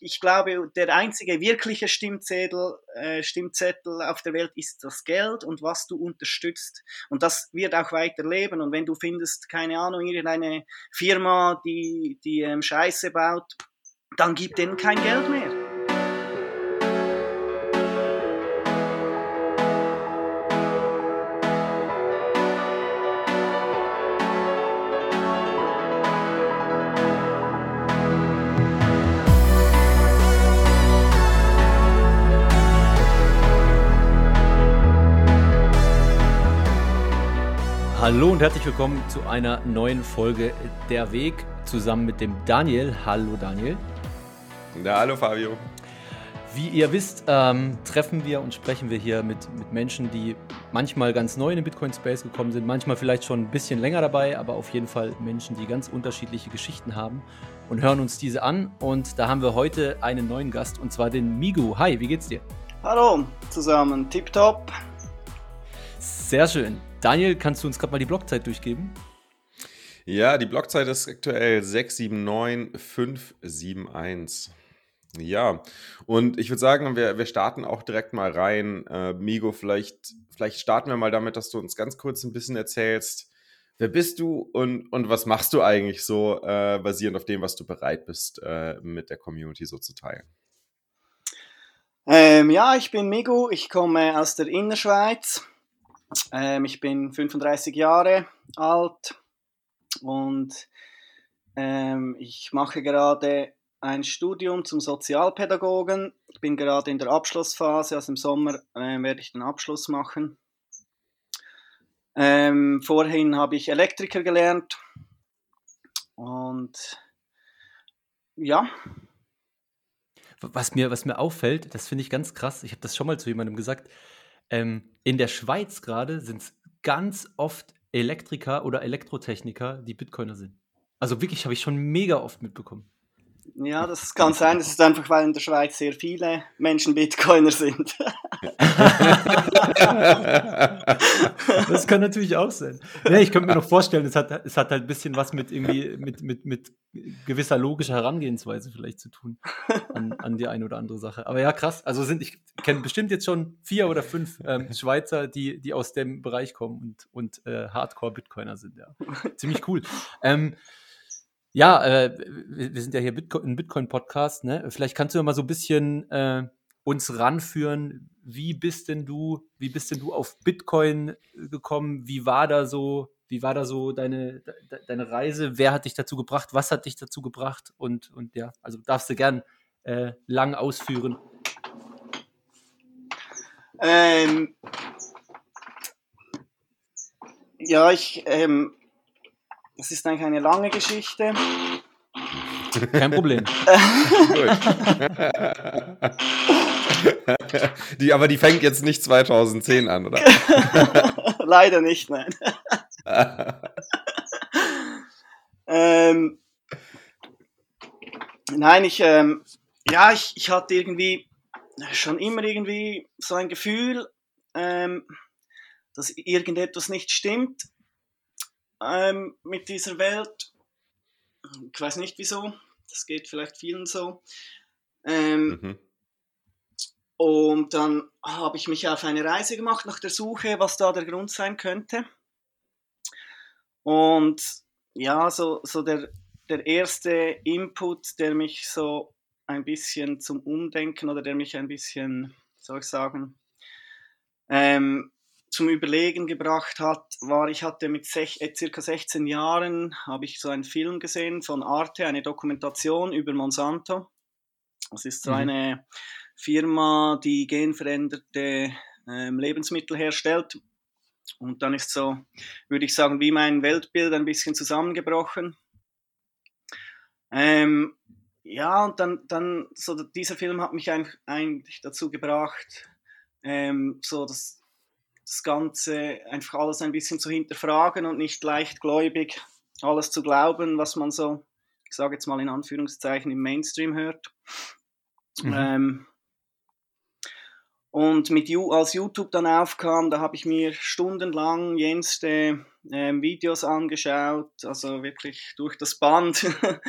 ich glaube, der einzige wirkliche Stimmzettel, äh, Stimmzettel auf der Welt ist das Geld und was du unterstützt. Und das wird auch weiterleben. Und wenn du findest, keine Ahnung, irgendeine Firma, die, die ähm, Scheiße baut, dann gib denen kein Geld mehr. Hallo und herzlich willkommen zu einer neuen Folge Der Weg zusammen mit dem Daniel. Hallo Daniel. Ja, hallo Fabio. Wie ihr wisst, ähm, treffen wir und sprechen wir hier mit, mit Menschen, die manchmal ganz neu in den Bitcoin-Space gekommen sind, manchmal vielleicht schon ein bisschen länger dabei, aber auf jeden Fall Menschen, die ganz unterschiedliche Geschichten haben und hören uns diese an. Und da haben wir heute einen neuen Gast und zwar den Migu. Hi, wie geht's dir? Hallo zusammen, tipptopp. Sehr schön. Daniel, kannst du uns gerade mal die Blockzeit durchgeben? Ja, die Blockzeit ist aktuell 679571. Ja, und ich würde sagen, wir, wir starten auch direkt mal rein. Äh, Migo, vielleicht, vielleicht starten wir mal damit, dass du uns ganz kurz ein bisschen erzählst, wer bist du und, und was machst du eigentlich so, äh, basierend auf dem, was du bereit bist, äh, mit der Community so zu teilen. Ähm, ja, ich bin Migo, ich komme aus der Innerschweiz. Ähm, ich bin 35 Jahre alt und ähm, ich mache gerade ein Studium zum Sozialpädagogen. Ich bin gerade in der Abschlussphase, also im Sommer äh, werde ich den Abschluss machen. Ähm, vorhin habe ich Elektriker gelernt und ja. Was mir, was mir auffällt, das finde ich ganz krass, ich habe das schon mal zu jemandem gesagt, ähm, in der Schweiz gerade sind es ganz oft Elektriker oder Elektrotechniker, die Bitcoiner sind. Also wirklich habe ich schon mega oft mitbekommen. Ja, das kann sein. Das ist einfach, weil in der Schweiz sehr viele Menschen Bitcoiner sind. das kann natürlich auch sein. Nee, ich könnte mir noch vorstellen, es hat, es hat halt ein bisschen was mit irgendwie mit, mit, mit gewisser logischer Herangehensweise vielleicht zu tun an, an die eine oder andere Sache. Aber ja, krass. Also sind, ich kenne bestimmt jetzt schon vier oder fünf ähm, Schweizer, die, die aus dem Bereich kommen und, und äh, Hardcore-Bitcoiner sind, ja. Ziemlich cool. Ähm, ja, äh, wir sind ja hier Bitcoin, ein Bitcoin-Podcast, ne? Vielleicht kannst du mal so ein bisschen äh, uns ranführen. Wie bist denn du, wie bist denn du auf Bitcoin gekommen? Wie war da so, wie war da so deine, de, deine Reise? Wer hat dich dazu gebracht? Was hat dich dazu gebracht? Und, und ja, also darfst du gern äh, lang ausführen. Ähm, ja, ich ähm, das ist eigentlich eine lange Geschichte. Kein Problem. die, aber die fängt jetzt nicht 2010 an, oder? Leider nicht, nein. ähm, nein, ich, ähm, ja, ich, ich hatte irgendwie schon immer irgendwie so ein Gefühl, ähm, dass irgendetwas nicht stimmt ähm, mit dieser Welt. Ich weiß nicht wieso, das geht vielleicht vielen so. Ähm, mhm. Und dann habe ich mich auf eine Reise gemacht nach der Suche, was da der Grund sein könnte. Und ja, so, so der, der erste Input, der mich so ein bisschen zum Umdenken oder der mich ein bisschen, soll ich sagen, ähm, zum Überlegen gebracht hat, war, ich hatte mit sech, äh, circa 16 Jahren, habe ich so einen Film gesehen von Arte, eine Dokumentation über Monsanto. Das ist so mhm. eine Firma, die genveränderte ähm, Lebensmittel herstellt. Und dann ist so, würde ich sagen, wie mein Weltbild ein bisschen zusammengebrochen. Ähm, ja, und dann, dann so dieser Film hat mich eigentlich dazu gebracht, ähm, so das das Ganze einfach alles ein bisschen zu hinterfragen und nicht leichtgläubig alles zu glauben, was man so, ich sage jetzt mal in Anführungszeichen, im Mainstream hört. Mhm. Ähm, und mit you, als YouTube dann aufkam, da habe ich mir stundenlang jenste äh, Videos angeschaut, also wirklich durch das Band.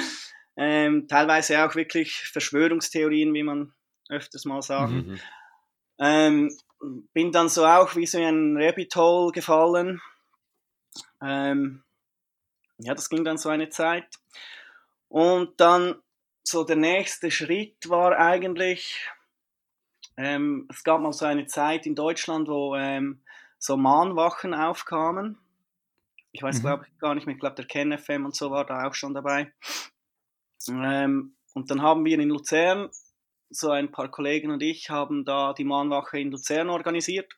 ähm, teilweise auch wirklich Verschwörungstheorien, wie man öfters mal sagt. Mhm. Ähm, bin dann so auch wie so ein Rabbit Hole gefallen. Ähm, ja, das ging dann so eine Zeit. Und dann so der nächste Schritt war eigentlich, ähm, es gab mal so eine Zeit in Deutschland, wo ähm, so Mahnwachen aufkamen. Ich weiß, mhm. glaube ich, gar nicht mehr, ich glaube, der KenFM und so war da auch schon dabei. Ähm, und dann haben wir in Luzern, so ein paar Kollegen und ich, haben da die Mahnwache in Luzern organisiert.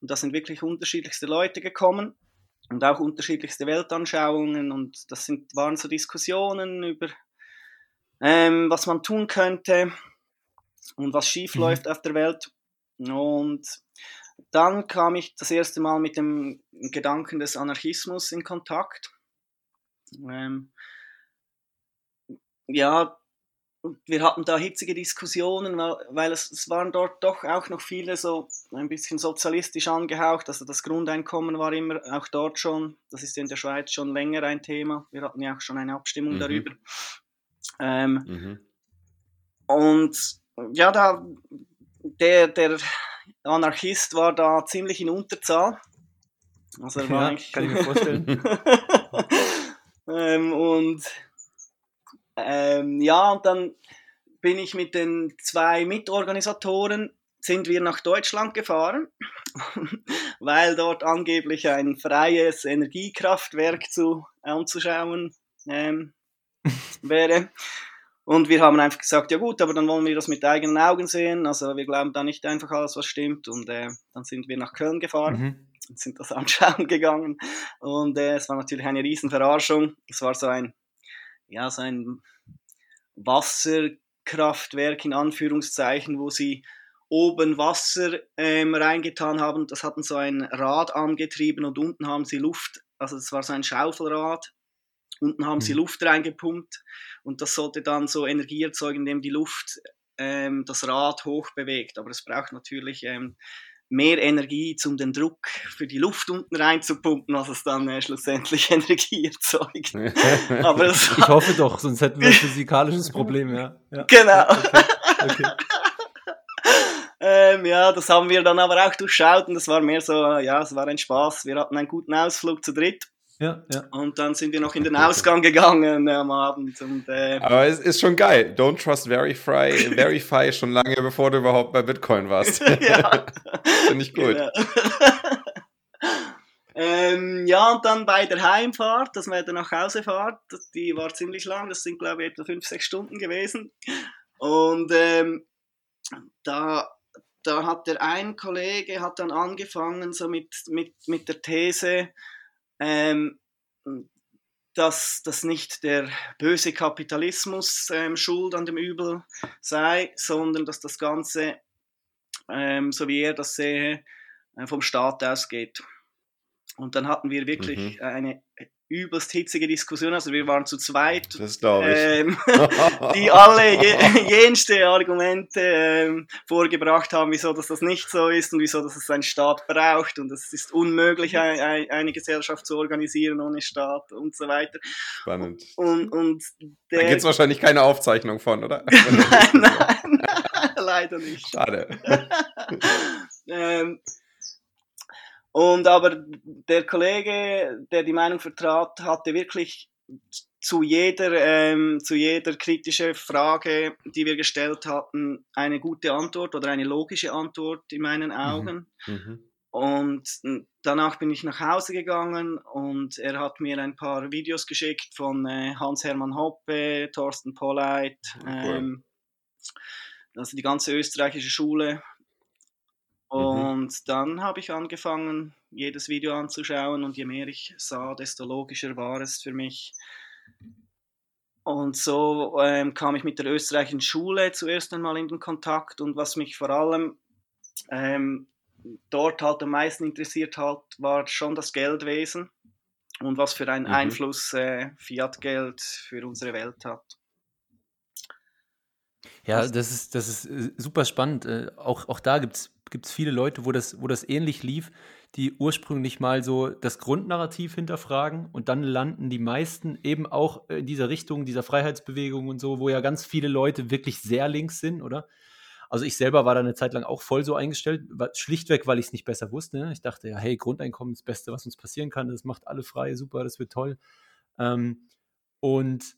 Und da sind wirklich unterschiedlichste Leute gekommen und auch unterschiedlichste Weltanschauungen. Und das sind, waren so Diskussionen über, ähm, was man tun könnte und was schief mhm. läuft auf der Welt. Und dann kam ich das erste Mal mit dem Gedanken des Anarchismus in Kontakt. Ähm, ja, wir hatten da hitzige Diskussionen, weil es, es, waren dort doch auch noch viele so ein bisschen sozialistisch angehaucht. Also das Grundeinkommen war immer auch dort schon, das ist in der Schweiz schon länger ein Thema. Wir hatten ja auch schon eine Abstimmung mhm. darüber. Ähm, mhm. Und ja, da der, der Anarchist war da ziemlich in Unterzahl. Also er war ja, kann ich mir vorstellen. ähm, und ähm, ja, und dann bin ich mit den zwei Mitorganisatoren sind wir nach Deutschland gefahren, weil dort angeblich ein freies Energiekraftwerk zu, anzuschauen ähm, wäre. Und wir haben einfach gesagt, ja gut, aber dann wollen wir das mit eigenen Augen sehen. Also wir glauben da nicht einfach alles, was stimmt. Und äh, dann sind wir nach Köln gefahren mhm. und sind das anschauen gegangen. Und äh, es war natürlich eine riesen Verarschung. Es war so ein, ja, so ein Wasserkraftwerk in Anführungszeichen, wo sie oben Wasser ähm, reingetan haben. Das hatten so ein Rad angetrieben und unten haben sie Luft, also das war so ein Schaufelrad Unten haben sie mhm. Luft reingepumpt und das sollte dann so Energie erzeugen, indem die Luft ähm, das Rad hoch bewegt. Aber es braucht natürlich ähm, mehr Energie, um den Druck für die Luft unten reinzupumpen, als es dann äh, schlussendlich Energie erzeugt. Aber ich hoffe doch, sonst hätten wir ein physikalisches Problem, ja. ja. Genau. Okay. Okay. ähm, ja, das haben wir dann aber auch durchschaut und das war mehr so, ja, es war ein Spaß. Wir hatten einen guten Ausflug zu dritt ja, ja. Und dann sind wir noch in den Ausgang gegangen äh, am Abend. Und, äh, Aber es ist schon geil. Don't trust Verify, Verify schon lange bevor du überhaupt bei Bitcoin warst. ja. Finde ich gut. Genau. ähm, ja, und dann bei der Heimfahrt, dass wir dann nach Hause fahren, die war ziemlich lang, das sind glaube ich etwa 5, 6 Stunden gewesen. Und ähm, da da hat der ein Kollege hat dann angefangen so mit, mit, mit der These, ähm, dass das nicht der böse Kapitalismus ähm, schuld an dem Übel sei, sondern dass das Ganze, ähm, so wie er das sehe, äh, vom Staat ausgeht. Und dann hatten wir wirklich mhm. eine übelst hitzige Diskussion. Also wir waren zu zweit, das ich. Ähm, die alle je, jenste Argumente ähm, vorgebracht haben, wieso dass das nicht so ist und wieso dass es einen Staat braucht und es ist unmöglich, ein, eine Gesellschaft zu organisieren ohne Staat und so weiter. Spannend. Und, und der, da gibt es wahrscheinlich keine Aufzeichnung von, oder? nein, nein, nein, leider nicht. Schade. ähm, und aber der Kollege, der die Meinung vertrat, hatte wirklich zu jeder, ähm, zu jeder kritischen Frage, die wir gestellt hatten, eine gute Antwort oder eine logische Antwort in meinen mhm. Augen. Mhm. Und danach bin ich nach Hause gegangen und er hat mir ein paar Videos geschickt von äh, Hans-Hermann Hoppe, Thorsten Polleit, ähm, also die ganze österreichische Schule. Und mhm. dann habe ich angefangen, jedes Video anzuschauen und je mehr ich sah, desto logischer war es für mich. Und so ähm, kam ich mit der österreichischen Schule zuerst einmal in den Kontakt und was mich vor allem ähm, dort halt am meisten interessiert hat, war schon das Geldwesen und was für einen mhm. Einfluss äh, Fiat-Geld für unsere Welt hat. Ja, das ist, das ist äh, super spannend. Äh, auch, auch da gibt es viele Leute, wo das, wo das ähnlich lief, die ursprünglich mal so das Grundnarrativ hinterfragen und dann landen die meisten eben auch in dieser Richtung, dieser Freiheitsbewegung und so, wo ja ganz viele Leute wirklich sehr links sind, oder? Also ich selber war da eine Zeit lang auch voll so eingestellt, schlichtweg, weil ich es nicht besser wusste. Ne? Ich dachte, ja, hey, Grundeinkommen ist das Beste, was uns passieren kann. Das macht alle frei, super, das wird toll. Ähm, und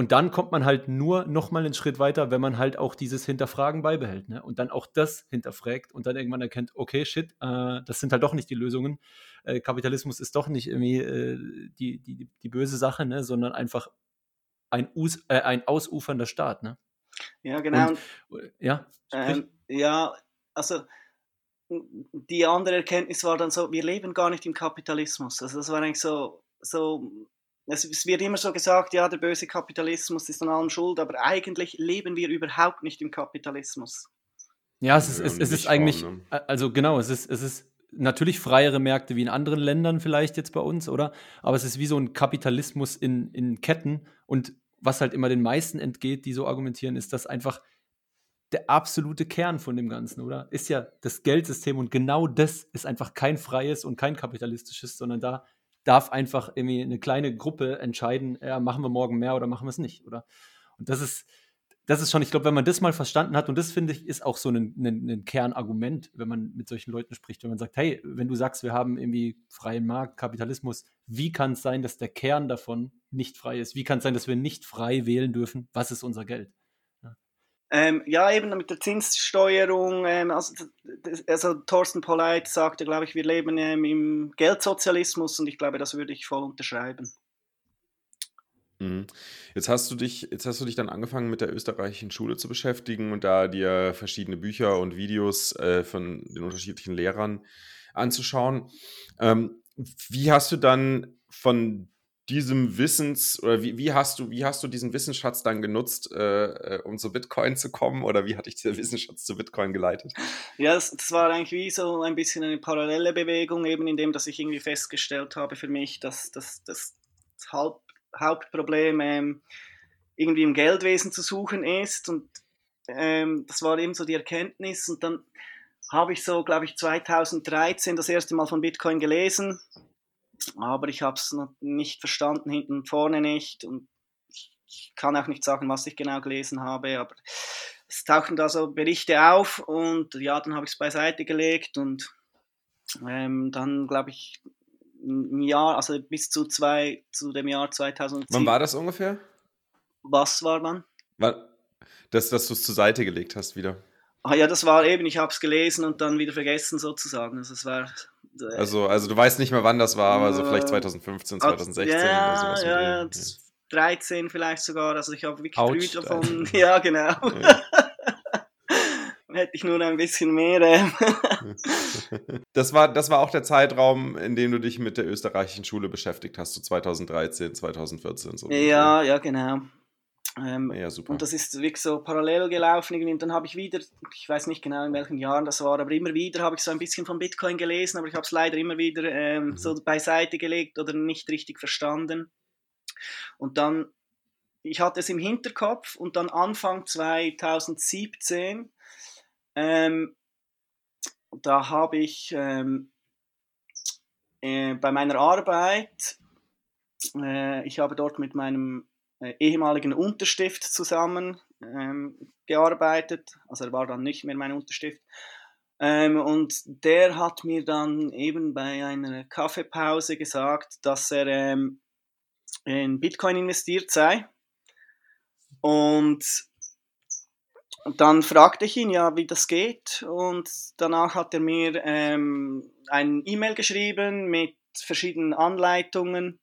und dann kommt man halt nur noch mal einen Schritt weiter, wenn man halt auch dieses Hinterfragen beibehält. Ne? Und dann auch das hinterfragt und dann irgendwann erkennt, okay, shit, äh, das sind halt doch nicht die Lösungen. Äh, Kapitalismus ist doch nicht irgendwie äh, die, die, die böse Sache, ne? sondern einfach ein, Us äh, ein ausufernder Staat. Ne? Ja, genau. Und, äh, ja, ähm, ja, also die andere Erkenntnis war dann so, wir leben gar nicht im Kapitalismus. Also das war eigentlich so, so es, es, wird immer so gesagt, ja, der böse Kapitalismus ist an allem schuld, aber eigentlich leben wir überhaupt nicht im Kapitalismus. Ja, es ist, es, es ist eigentlich, ne? also genau, es ist, es ist natürlich freiere Märkte wie in anderen Ländern vielleicht jetzt bei uns, oder? Aber es ist wie so ein Kapitalismus in, in Ketten und was halt immer den meisten entgeht, die so argumentieren, ist, dass einfach der absolute Kern von dem Ganzen, oder? Ist ja das Geldsystem und genau das ist einfach kein freies und kein kapitalistisches, sondern da darf einfach irgendwie eine kleine Gruppe entscheiden, ja, machen wir morgen mehr oder machen wir es nicht, oder? Und das ist, das ist schon, ich glaube, wenn man das mal verstanden hat, und das finde ich, ist auch so ein, ein, ein, Kernargument, wenn man mit solchen Leuten spricht, wenn man sagt, hey, wenn du sagst, wir haben irgendwie freien Markt, Kapitalismus, wie kann es sein, dass der Kern davon nicht frei ist? Wie kann es sein, dass wir nicht frei wählen dürfen? Was ist unser Geld? Ähm, ja, eben mit der Zinssteuerung. Ähm, also, also, Thorsten Polleit sagte, glaube ich, wir leben ähm, im Geldsozialismus und ich glaube, das würde ich voll unterschreiben. Mhm. Jetzt hast du dich, jetzt hast du dich dann angefangen mit der österreichischen Schule zu beschäftigen und da dir verschiedene Bücher und Videos äh, von den unterschiedlichen Lehrern anzuschauen. Ähm, wie hast du dann von diesem Wissens oder wie, wie, hast du, wie hast du diesen Wissensschatz dann genutzt, äh, äh, um zu Bitcoin zu kommen oder wie hat dich dieser Wissensschatz zu Bitcoin geleitet? Ja, das, das, war eigentlich wie so ein bisschen eine parallele Bewegung, eben in dem, dass ich irgendwie festgestellt habe für mich, dass, dass, dass das Haupt, Hauptproblem ähm, irgendwie im Geldwesen zu suchen ist. Und ähm, das war eben so die Erkenntnis. Und dann habe ich so, glaube ich, 2013 das erste Mal von Bitcoin gelesen aber ich habe es noch nicht verstanden, hinten und vorne nicht und ich kann auch nicht sagen, was ich genau gelesen habe, aber es tauchten da so Berichte auf und ja, dann habe ich es beiseite gelegt und ähm, dann glaube ich ein Jahr, also bis zu, zwei, zu dem Jahr 2010. Wann war das ungefähr? Was war man? Das, dass du es zur Seite gelegt hast wieder. Ah ja, das war eben, ich habe es gelesen und dann wieder vergessen sozusagen. Also es war also, also du weißt nicht mehr, wann das war, aber so vielleicht 2015, 2016 ja, oder sowas. Ja, ja, 13 vielleicht sogar. Also ich habe wirklich Ouch, früh davon. Ja, genau. Ja. Hätte ich nur ein bisschen mehr. Ähm. das, war, das war auch der Zeitraum, in dem du dich mit der österreichischen Schule beschäftigt hast, so 2013, 2014. So ja, ja, genau. Ähm, ja, super. Und das ist wirklich so parallel gelaufen. Irgendwie. Und dann habe ich wieder, ich weiß nicht genau in welchen Jahren das war, aber immer wieder habe ich so ein bisschen von Bitcoin gelesen, aber ich habe es leider immer wieder ähm, mhm. so beiseite gelegt oder nicht richtig verstanden. Und dann, ich hatte es im Hinterkopf und dann Anfang 2017, ähm, da habe ich ähm, äh, bei meiner Arbeit, äh, ich habe dort mit meinem ehemaligen Unterstift zusammen ähm, gearbeitet. Also er war dann nicht mehr mein Unterstift. Ähm, und der hat mir dann eben bei einer Kaffeepause gesagt, dass er ähm, in Bitcoin investiert sei. Und dann fragte ich ihn ja, wie das geht. Und danach hat er mir ähm, ein E-Mail geschrieben mit verschiedenen Anleitungen,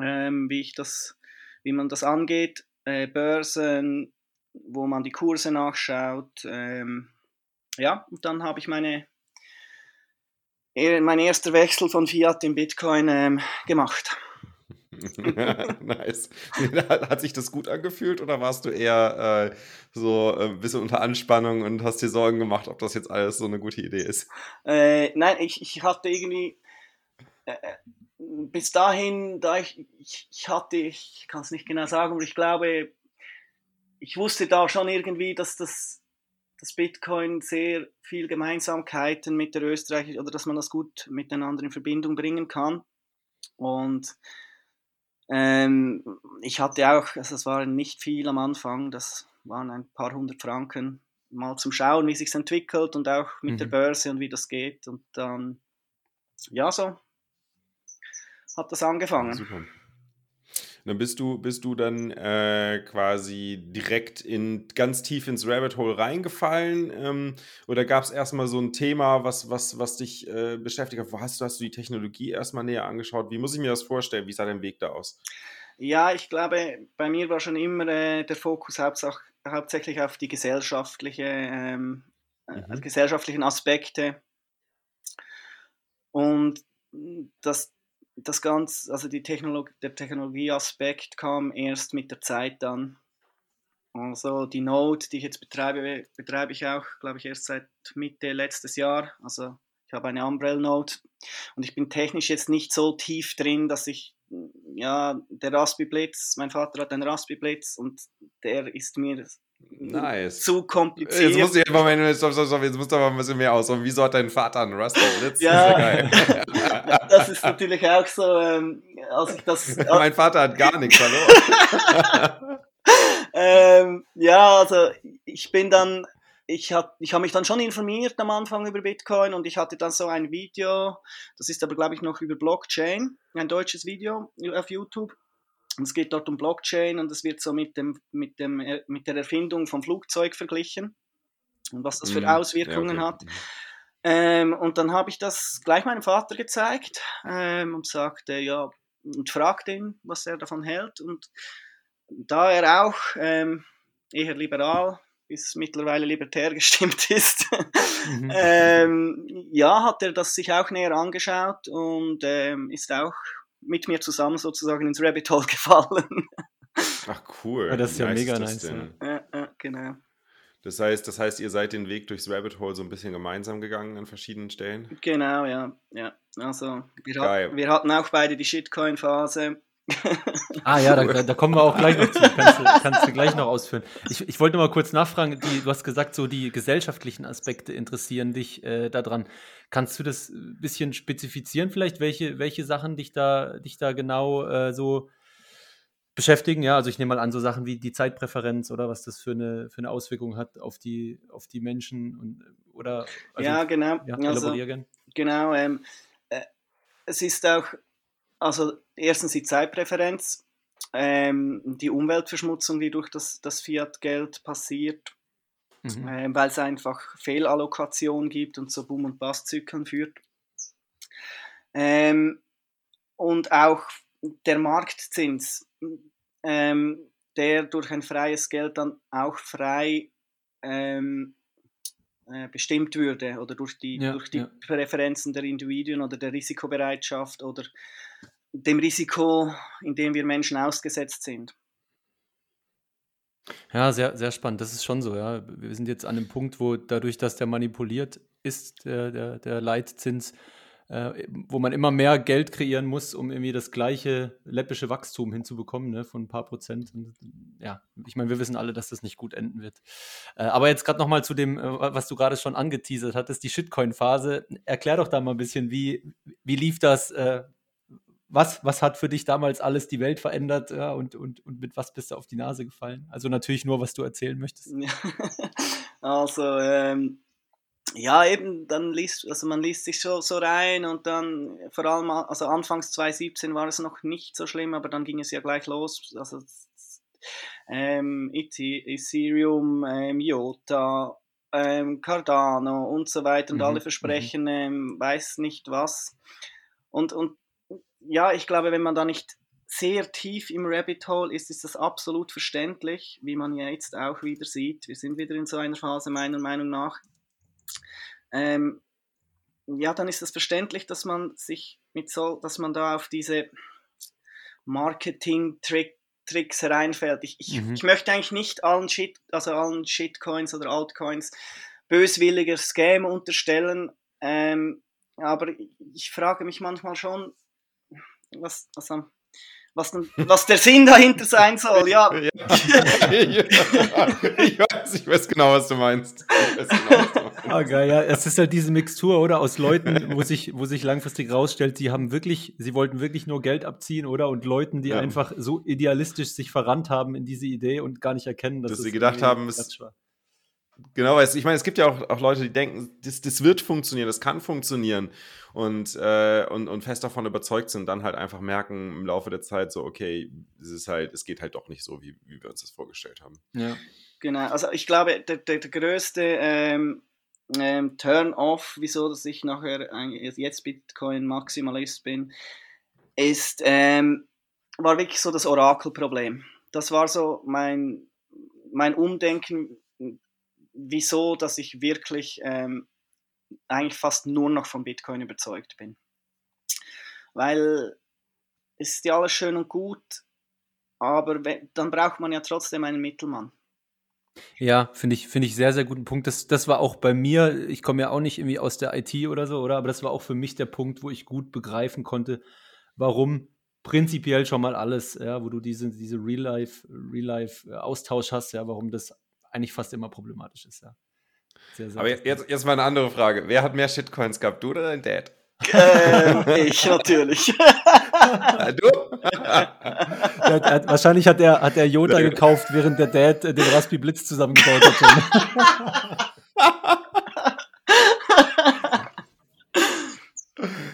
ähm, wie ich das wie man das angeht, äh, Börsen, wo man die Kurse nachschaut. Ähm, ja, und dann habe ich meine, mein erster Wechsel von Fiat in Bitcoin ähm, gemacht. nice. Hat sich das gut angefühlt oder warst du eher äh, so äh, ein bisschen unter Anspannung und hast dir Sorgen gemacht, ob das jetzt alles so eine gute Idee ist? Äh, nein, ich, ich hatte irgendwie äh, äh, bis dahin, da ich, ich, ich hatte, ich kann es nicht genau sagen, aber ich glaube, ich wusste da schon irgendwie, dass das, das Bitcoin sehr viel Gemeinsamkeiten mit der Österreich oder dass man das gut miteinander in Verbindung bringen kann. Und ähm, ich hatte auch, also es war nicht viel am Anfang, das waren ein paar hundert Franken, mal zum Schauen, wie sich entwickelt und auch mit mhm. der Börse und wie das geht. Und dann, ja, so hat das angefangen. Super. dann bist du, bist du dann äh, quasi direkt in ganz tief ins Rabbit Hole reingefallen? Ähm, oder gab es erstmal so ein Thema, was, was, was dich äh, beschäftigt hat? Wo hast du, hast du die Technologie erstmal näher angeschaut? Wie muss ich mir das vorstellen? Wie sah dein Weg da aus? Ja, ich glaube, bei mir war schon immer äh, der Fokus hauptsächlich auf die gesellschaftliche, ähm, äh, mhm. gesellschaftlichen Aspekte. Und das, das Ganze, also die Technolog der Technologieaspekt kam erst mit der Zeit dann. Also die Node, die ich jetzt betreibe, betreibe ich auch, glaube ich, erst seit Mitte letztes Jahr. Also ich habe eine Umbrella Node und ich bin technisch jetzt nicht so tief drin, dass ich ja, der Raspi Blitz, mein Vater hat einen Raspi Blitz und der ist mir nice. zu kompliziert. Jetzt musst du einfach mal, stopp, stopp, stopp, jetzt musst du aber ein bisschen mehr ausholen. Wieso hat dein Vater einen Raspi Blitz? ja, das ist, ja das ist natürlich auch so, ähm, als ich das... mein Vater hat gar nichts verloren. ähm, ja, also ich bin dann ich habe ich hab mich dann schon informiert am Anfang über Bitcoin und ich hatte dann so ein Video, das ist aber glaube ich noch über Blockchain, ein deutsches Video auf YouTube. Und es geht dort um Blockchain und es wird so mit, dem, mit, dem, äh, mit der Erfindung vom Flugzeug verglichen und was das für mhm. Auswirkungen ja, okay. hat. Mhm. Ähm, und dann habe ich das gleich meinem Vater gezeigt ähm, und sagte, ja, und fragte ihn, was er davon hält. Und da er auch ähm, eher liberal bis mittlerweile libertär gestimmt ist, mhm. ähm, ja, hat er das sich auch näher angeschaut und ähm, ist auch mit mir zusammen sozusagen ins Rabbit Hole gefallen. Ach cool. Ja, das ist ja nice mega nice. Ja, ja, genau. Das heißt, das heißt, ihr seid den Weg durchs Rabbit Hole so ein bisschen gemeinsam gegangen an verschiedenen Stellen? Genau, ja. ja. Also wir, hat, wir hatten auch beide die Shitcoin-Phase ah ja, da, da, kommen wir auch gleich noch zu. Kannst du, kannst du gleich noch ausführen. Ich, ich wollte mal kurz nachfragen, die, du hast gesagt, so die gesellschaftlichen Aspekte interessieren dich äh, daran. Kannst du das ein bisschen spezifizieren vielleicht, welche, welche Sachen dich da, dich da genau äh, so beschäftigen? Ja, also ich nehme mal an, so Sachen wie die Zeitpräferenz oder was das für eine, für eine Auswirkung hat auf die, auf die Menschen und oder also, Ja, genau. Ja, also, genau, ähm, äh, es ist auch also erstens die Zeitpräferenz, ähm, die Umweltverschmutzung, die durch das, das Fiat-Geld passiert, mhm. ähm, weil es einfach Fehlallokation gibt und so Boom- und Bass-Zyklen führt. Ähm, und auch der Marktzins, ähm, der durch ein freies Geld dann auch frei ähm, äh, bestimmt würde oder durch die, ja, durch die ja. Präferenzen der Individuen oder der Risikobereitschaft oder dem Risiko, in dem wir Menschen ausgesetzt sind. Ja, sehr, sehr spannend. Das ist schon so, ja. Wir sind jetzt an einem Punkt, wo dadurch, dass der manipuliert ist, der, der, der Leitzins, äh, wo man immer mehr Geld kreieren muss, um irgendwie das gleiche läppische Wachstum hinzubekommen, ne, von ein paar Prozent. Und, ja, ich meine, wir wissen alle, dass das nicht gut enden wird. Äh, aber jetzt gerade nochmal zu dem, äh, was du gerade schon angeteasert hattest, die Shitcoin-Phase. Erklär doch da mal ein bisschen, wie, wie lief das? Äh, was, was hat für dich damals alles die Welt verändert ja, und, und, und mit was bist du auf die Nase gefallen? Also natürlich nur, was du erzählen möchtest. also, ähm, ja, eben, dann liest, also man liest sich so, so rein und dann vor allem, also anfangs 2017 war es noch nicht so schlimm, aber dann ging es ja gleich los. Also ähm, Ethereum, ähm, IOTA, ähm, Cardano und so weiter und mhm. alle mhm. versprechen, ähm, weiß nicht was. Und, und ja, ich glaube, wenn man da nicht sehr tief im Rabbit Hole ist, ist das absolut verständlich, wie man ja jetzt auch wieder sieht. Wir sind wieder in so einer Phase, meiner Meinung nach. Ähm, ja, dann ist es das verständlich, dass man sich mit so, dass man da auf diese Marketing-Tricks hereinfällt. Ich, ich, mhm. ich, möchte eigentlich nicht allen Shit, also allen Shitcoins oder Altcoins böswilliger Scam unterstellen, ähm, aber ich frage mich manchmal schon, was, also, was, denn, was der Sinn dahinter sein soll, ja. ja. ich, weiß, ich weiß genau, was du meinst. Genau, was du meinst. Ah, geil, ja. Es ist halt diese Mixtur, oder? Aus Leuten, wo sich, wo sich langfristig rausstellt, sie haben wirklich, sie wollten wirklich nur Geld abziehen, oder? Und Leuten, die ja. einfach so idealistisch sich verrannt haben in diese Idee und gar nicht erkennen, dass, dass sie gedacht haben, es, Genau, weil ich meine, es gibt ja auch, auch Leute, die denken, das, das wird funktionieren, das kann funktionieren und, äh, und, und fest davon überzeugt sind, dann halt einfach merken im Laufe der Zeit so, okay, es ist halt, es geht halt doch nicht so, wie, wie wir uns das vorgestellt haben. Ja. Genau, also ich glaube, der, der, der größte ähm, ähm, Turn-off, wieso dass ich nachher jetzt Bitcoin-Maximalist bin, ist, ähm, war wirklich so das Orakelproblem. Das war so mein, mein Umdenken, wieso, dass ich wirklich ähm, eigentlich fast nur noch von Bitcoin überzeugt bin. Weil es ist ja alles schön und gut, aber dann braucht man ja trotzdem einen Mittelmann. Ja, finde ich, finde ich sehr, sehr guten Punkt. Das, das war auch bei mir, ich komme ja auch nicht irgendwie aus der IT oder so, oder? Aber das war auch für mich der Punkt, wo ich gut begreifen konnte, warum prinzipiell schon mal alles, ja, wo du diese, diese Real-Life-Austausch Real hast, ja, warum das eigentlich fast immer problematisch ist, ja. Sehr, sehr Aber jetzt, jetzt mal eine andere Frage. Wer hat mehr Shitcoins gehabt, du oder dein Dad? Ähm, ich natürlich. du? hat, hat, wahrscheinlich hat er, hat er Yoda gekauft, während der Dad den Raspi Blitz zusammengebaut hat.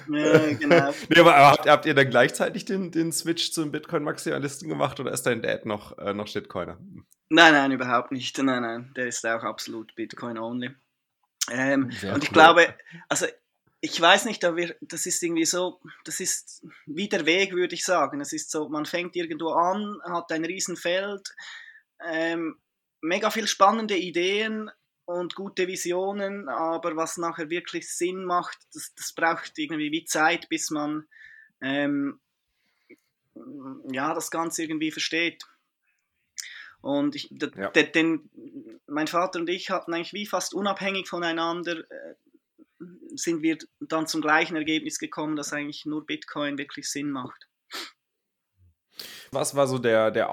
ja, genau. Nee, aber habt, habt, ihr dann gleichzeitig den, den Switch zum Bitcoin-Maximalisten gemacht oder ist dein Dad noch, äh, noch Shitcoiner? Nein, nein, überhaupt nicht. Nein, nein, der ist auch absolut Bitcoin-only. Ähm, und ich cool. glaube, also ich weiß nicht, aber wir, das ist irgendwie so, das ist wie der Weg, würde ich sagen. Es ist so, man fängt irgendwo an, hat ein Riesenfeld, ähm, mega viel spannende Ideen und gute Visionen, aber was nachher wirklich Sinn macht, das, das braucht irgendwie wie Zeit, bis man ähm, ja, das Ganze irgendwie versteht. Und ich, ja. den, mein Vater und ich hatten eigentlich wie fast unabhängig voneinander, äh, sind wir dann zum gleichen Ergebnis gekommen, dass eigentlich nur Bitcoin wirklich Sinn macht. Was war so der, der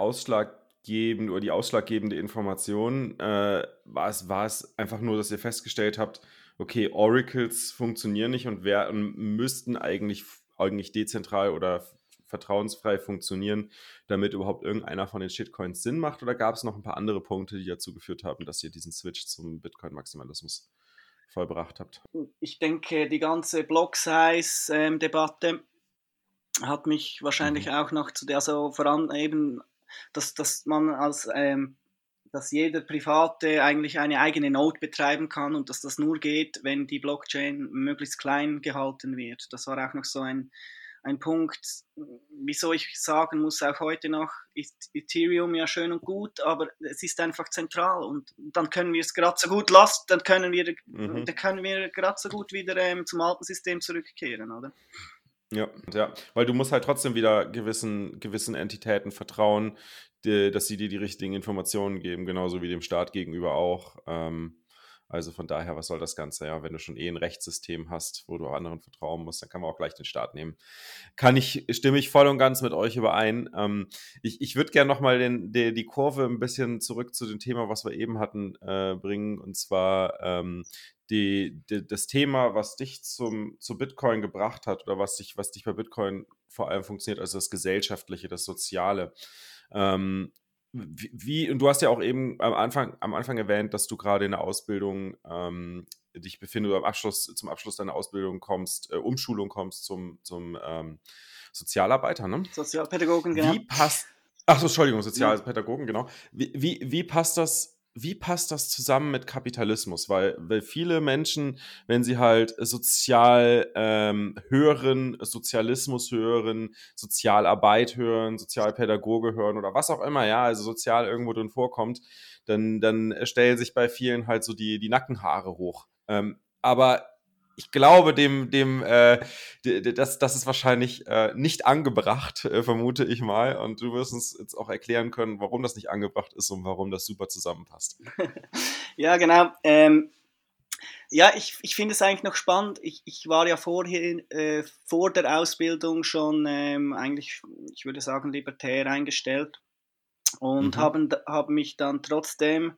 ausschlaggebende oder die ausschlaggebende Information? Äh, war, es, war es einfach nur, dass ihr festgestellt habt, okay, Oracles funktionieren nicht und, wer, und müssten eigentlich, eigentlich dezentral oder vertrauensfrei funktionieren, damit überhaupt irgendeiner von den Shitcoins Sinn macht? Oder gab es noch ein paar andere Punkte, die dazu geführt haben, dass ihr diesen Switch zum Bitcoin-Maximalismus vollbracht habt? Ich denke, die ganze Block-Size-Debatte hat mich wahrscheinlich mhm. auch noch zu der, so voran eben, dass, dass man als ähm, dass jeder Private eigentlich eine eigene Node betreiben kann und dass das nur geht, wenn die Blockchain möglichst klein gehalten wird. Das war auch noch so ein, ein Punkt, wieso ich sagen muss, auch heute noch ist Ethereum ja schön und gut, aber es ist einfach zentral und dann können wir es gerade so gut lassen, dann können wir, mhm. dann können wir gerade so gut wieder ähm, zum alten System zurückkehren, oder? Ja, ja, weil du musst halt trotzdem wieder gewissen, gewissen Entitäten vertrauen, die, dass sie dir die richtigen Informationen geben, genauso wie dem Staat gegenüber auch. Ähm, also von daher, was soll das Ganze? Ja, wenn du schon eh ein Rechtssystem hast, wo du anderen vertrauen musst, dann kann man auch gleich den Staat nehmen. Kann ich, stimme ich voll und ganz mit euch überein. Ähm, ich ich würde gerne nochmal die, die Kurve ein bisschen zurück zu dem Thema, was wir eben hatten, äh, bringen. Und zwar ähm, die, die, das Thema, was dich zum, zu Bitcoin gebracht hat oder was dich, was dich bei Bitcoin vor allem funktioniert, also das Gesellschaftliche, das Soziale. Ähm, wie, und du hast ja auch eben am Anfang, am Anfang erwähnt, dass du gerade in der Ausbildung ähm, dich befindest oder am Abschluss, zum Abschluss deiner Ausbildung kommst, äh, Umschulung kommst zum, zum ähm, Sozialarbeiter, ne? Sozialpädagogen, genau. Wie passt, ach so, Entschuldigung, Sozialpädagogen, genau. Wie, wie, wie passt das wie passt das zusammen mit Kapitalismus? Weil, weil viele Menschen, wenn sie halt sozial ähm, hören, Sozialismus hören, Sozialarbeit hören, Sozialpädagoge hören oder was auch immer, ja, also sozial irgendwo drin vorkommt, dann, dann stellen sich bei vielen halt so die, die Nackenhaare hoch. Ähm, aber ich glaube, dem, dem, äh, das, das ist wahrscheinlich äh, nicht angebracht, äh, vermute ich mal. Und du wirst uns jetzt auch erklären können, warum das nicht angebracht ist und warum das super zusammenpasst. ja, genau. Ähm, Ja, ich, ich finde es eigentlich noch spannend. Ich, ich war ja vorher, äh, vor der Ausbildung schon ähm, eigentlich, ich würde sagen, libertär eingestellt und mhm. haben, haben mich dann trotzdem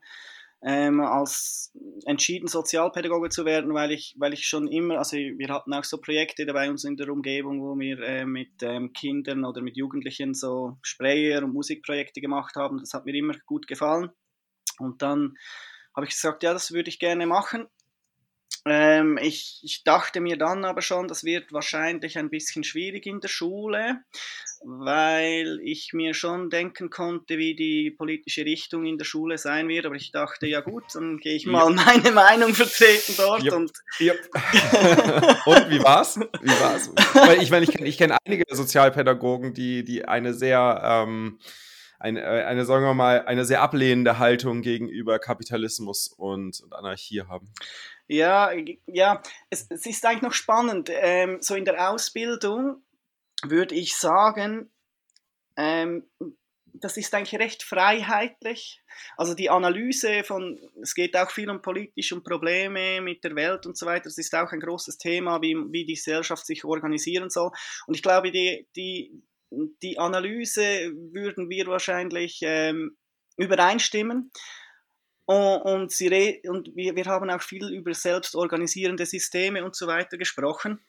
ähm, als entschieden Sozialpädagoge zu werden, weil ich, weil ich schon immer, also wir hatten auch so Projekte bei uns in der Umgebung, wo wir äh, mit ähm, Kindern oder mit Jugendlichen so Sprayer- und Musikprojekte gemacht haben. Das hat mir immer gut gefallen. Und dann habe ich gesagt, ja, das würde ich gerne machen. Ähm, ich, ich, dachte mir dann aber schon, das wird wahrscheinlich ein bisschen schwierig in der Schule, weil ich mir schon denken konnte, wie die politische Richtung in der Schule sein wird. Aber ich dachte, ja gut, dann gehe ich mal yep. meine Meinung vertreten dort. Yep. Und, yep. und wie war's? Wie war's? Weil ich meine, ich kenne ich kenn einige Sozialpädagogen, die, die eine sehr ähm, eine, äh, eine, sagen wir mal, eine sehr ablehnende Haltung gegenüber Kapitalismus und, und Anarchie haben. Ja, ja, es, es ist eigentlich noch spannend. Ähm, so in der Ausbildung würde ich sagen, ähm, das ist eigentlich recht freiheitlich. Also die Analyse von, es geht auch viel um politische und Probleme mit der Welt und so weiter. Das ist auch ein großes Thema, wie, wie die Gesellschaft sich organisieren soll. Und ich glaube, die, die, die Analyse würden wir wahrscheinlich ähm, übereinstimmen. Und, sie und wir, wir haben auch viel über selbstorganisierende Systeme und so weiter gesprochen.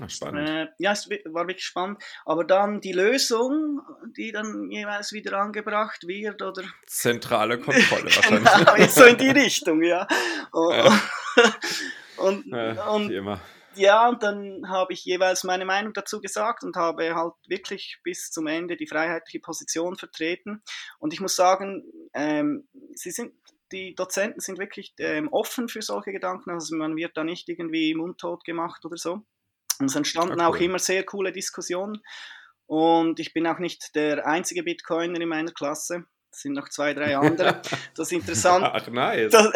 Ach, spannend. Äh, ja, es war wirklich spannend. Aber dann die Lösung, die dann jeweils wieder angebracht wird, oder? Zentrale Kontrolle wahrscheinlich. genau, so in die Richtung, ja. Und, ja. und, ja, und, immer. Ja, und dann habe ich jeweils meine Meinung dazu gesagt und habe halt wirklich bis zum Ende die freiheitliche Position vertreten. Und ich muss sagen, ähm, sie sind die Dozenten sind wirklich ähm, offen für solche Gedanken, also man wird da nicht irgendwie mundtot gemacht oder so. Und es entstanden okay. auch immer sehr coole Diskussionen. Und ich bin auch nicht der einzige Bitcoiner in meiner Klasse. Es sind noch zwei, drei andere. Das ist interessant. Ach, nice. Das,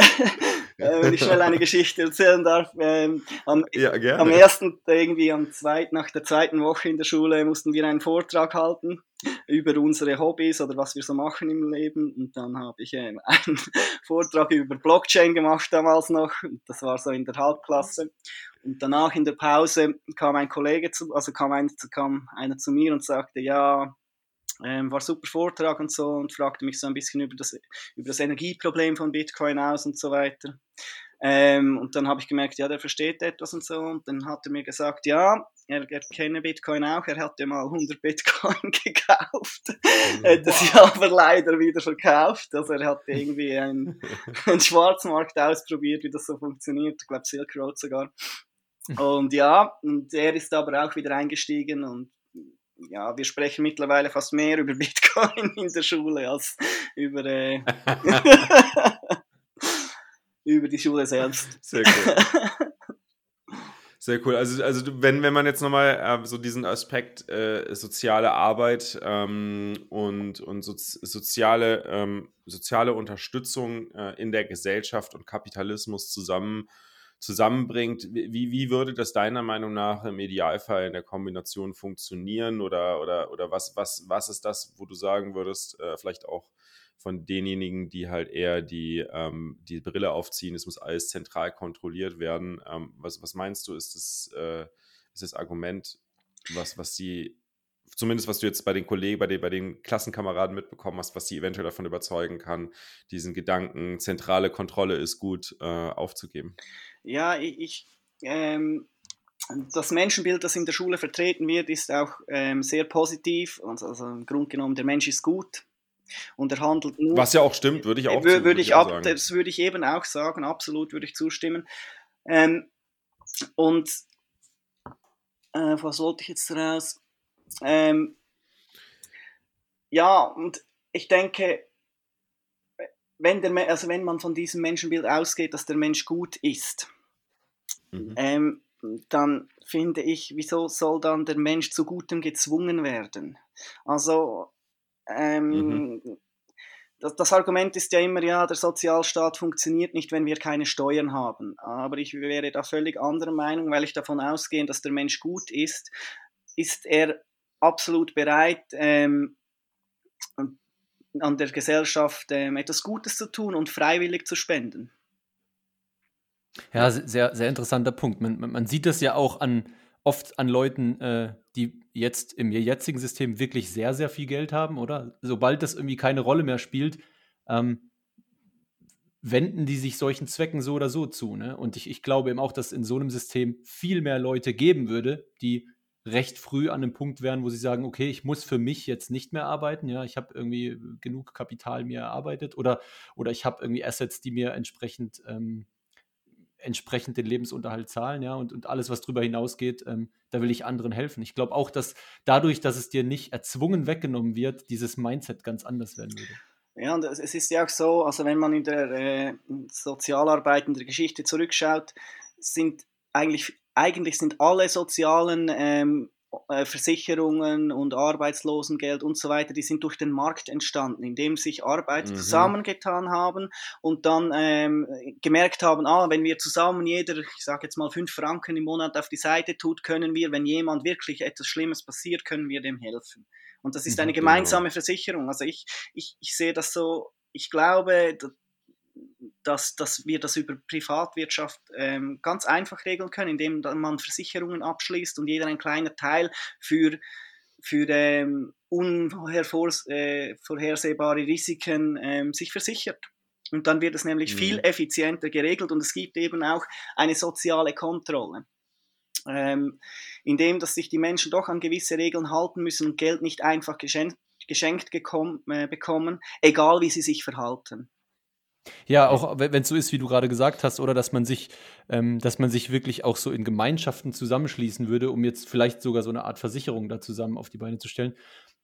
äh, wenn ich schnell eine Geschichte erzählen darf. Ähm, am, ja, am ersten, irgendwie am zweiten, nach der zweiten Woche in der Schule mussten wir einen Vortrag halten über unsere Hobbys oder was wir so machen im Leben. Und dann habe ich äh, einen Vortrag über Blockchain gemacht damals noch. Das war so in der Halbklasse. Und danach in der Pause kam ein Kollege zu, also kam einer, kam einer zu mir und sagte, ja, ähm, war super Vortrag und so und fragte mich so ein bisschen über das, über das Energieproblem von Bitcoin aus und so weiter. Ähm, und dann habe ich gemerkt, ja, der versteht etwas und so. Und dann hat er mir gesagt, ja, er, er kenne Bitcoin auch, er hatte mal 100 Bitcoin gekauft, wow. hätte sie aber leider wieder verkauft. Also er hatte irgendwie einen, einen Schwarzmarkt ausprobiert, wie das so funktioniert, ich glaube Silk Road sogar. Und ja, und er ist aber auch wieder eingestiegen und ja, wir sprechen mittlerweile fast mehr über Bitcoin in der Schule als über, äh, über die Schule selbst. Sehr cool. Sehr cool. Also, also wenn, wenn man jetzt nochmal äh, so diesen Aspekt äh, soziale Arbeit ähm, und, und so, soziale, ähm, soziale Unterstützung äh, in der Gesellschaft und Kapitalismus zusammen zusammenbringt. Wie, wie würde das deiner Meinung nach im Idealfall in der Kombination funktionieren? Oder, oder, oder was, was, was ist das, wo du sagen würdest, äh, vielleicht auch von denjenigen, die halt eher die, ähm, die Brille aufziehen, es muss alles zentral kontrolliert werden. Ähm, was, was meinst du, ist das, äh, ist das Argument, was, was die zumindest was du jetzt bei den Kollegen, bei den, bei den Klassenkameraden mitbekommen hast, was die eventuell davon überzeugen kann, diesen Gedanken, zentrale Kontrolle ist gut, äh, aufzugeben? Ja, ich, ähm, das Menschenbild, das in der Schule vertreten wird, ist auch ähm, sehr positiv. Also, also im Grunde genommen, der Mensch ist gut und er handelt nur. Was ja auch stimmt, würde ich auch, würde, würde ich ab, sagen. Das würde ich eben auch sagen, absolut würde ich zustimmen. Ähm, und äh, was wollte ich jetzt daraus? Ähm, ja, und ich denke, wenn, der, also wenn man von diesem Menschenbild ausgeht, dass der Mensch gut ist, mhm. ähm, dann finde ich, wieso soll dann der Mensch zu Gutem gezwungen werden? Also, ähm, mhm. das, das, Argument ist ja immer, ja, der Sozialstaat funktioniert nicht, wenn wir keine Steuern haben. Aber ich wäre da völlig anderer Meinung, weil ich davon ausgehe, dass der Mensch gut ist, ist er absolut bereit, ähm, an der Gesellschaft ähm, etwas Gutes zu tun und freiwillig zu spenden. Ja, sehr, sehr interessanter Punkt. Man, man, sieht das ja auch an oft an Leuten, äh, die jetzt im jetzigen System wirklich sehr, sehr viel Geld haben, oder? Sobald das irgendwie keine Rolle mehr spielt, ähm, wenden die sich solchen Zwecken so oder so zu. Ne? Und ich, ich glaube eben auch, dass in so einem System viel mehr Leute geben würde, die recht früh an einem Punkt wären, wo sie sagen, okay, ich muss für mich jetzt nicht mehr arbeiten, ja, ich habe irgendwie genug Kapital mir erarbeitet oder, oder ich habe irgendwie Assets, die mir entsprechend ähm, entsprechend den Lebensunterhalt zahlen, ja, und, und alles, was darüber hinausgeht, ähm, da will ich anderen helfen. Ich glaube auch, dass dadurch, dass es dir nicht erzwungen weggenommen wird, dieses Mindset ganz anders werden würde. Ja, und es ist ja auch so, also wenn man in der äh, Sozialarbeit, in der Geschichte zurückschaut, sind eigentlich, eigentlich sind alle sozialen ähm, äh, Versicherungen und Arbeitslosengeld und so weiter, die sind durch den Markt entstanden, indem sich Arbeiter mhm. zusammengetan haben und dann ähm, gemerkt haben, ah, wenn wir zusammen jeder, ich sage jetzt mal fünf Franken im Monat auf die Seite tut, können wir, wenn jemand wirklich etwas Schlimmes passiert, können wir dem helfen. Und das ist eine genau. gemeinsame Versicherung. Also ich, ich, ich sehe das so, ich glaube, dass, dass wir das über Privatwirtschaft ähm, ganz einfach regeln können, indem man Versicherungen abschließt und jeder ein kleiner Teil für, für ähm, unvorhersehbare äh, Risiken ähm, sich versichert. Und dann wird es nämlich mhm. viel effizienter geregelt und es gibt eben auch eine soziale Kontrolle. Ähm, indem dass sich die Menschen doch an gewisse Regeln halten müssen und Geld nicht einfach geschenkt, geschenkt gekommen, äh, bekommen, egal wie sie sich verhalten. Ja, auch wenn es so ist, wie du gerade gesagt hast, oder dass man sich, ähm, dass man sich wirklich auch so in Gemeinschaften zusammenschließen würde, um jetzt vielleicht sogar so eine Art Versicherung da zusammen auf die Beine zu stellen,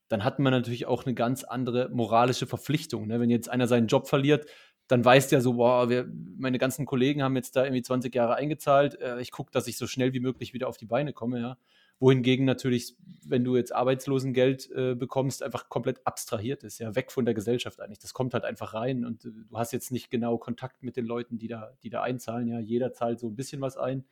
dann hat man natürlich auch eine ganz andere moralische Verpflichtung. Ne? Wenn jetzt einer seinen Job verliert, dann weiß der so, boah, wir, meine ganzen Kollegen haben jetzt da irgendwie 20 Jahre eingezahlt, äh, ich gucke, dass ich so schnell wie möglich wieder auf die Beine komme, ja wohingegen natürlich, wenn du jetzt Arbeitslosengeld äh, bekommst, einfach komplett abstrahiert ist, ja, weg von der Gesellschaft eigentlich. Das kommt halt einfach rein und äh, du hast jetzt nicht genau Kontakt mit den Leuten, die da, die da einzahlen, ja, jeder zahlt so ein bisschen was ein.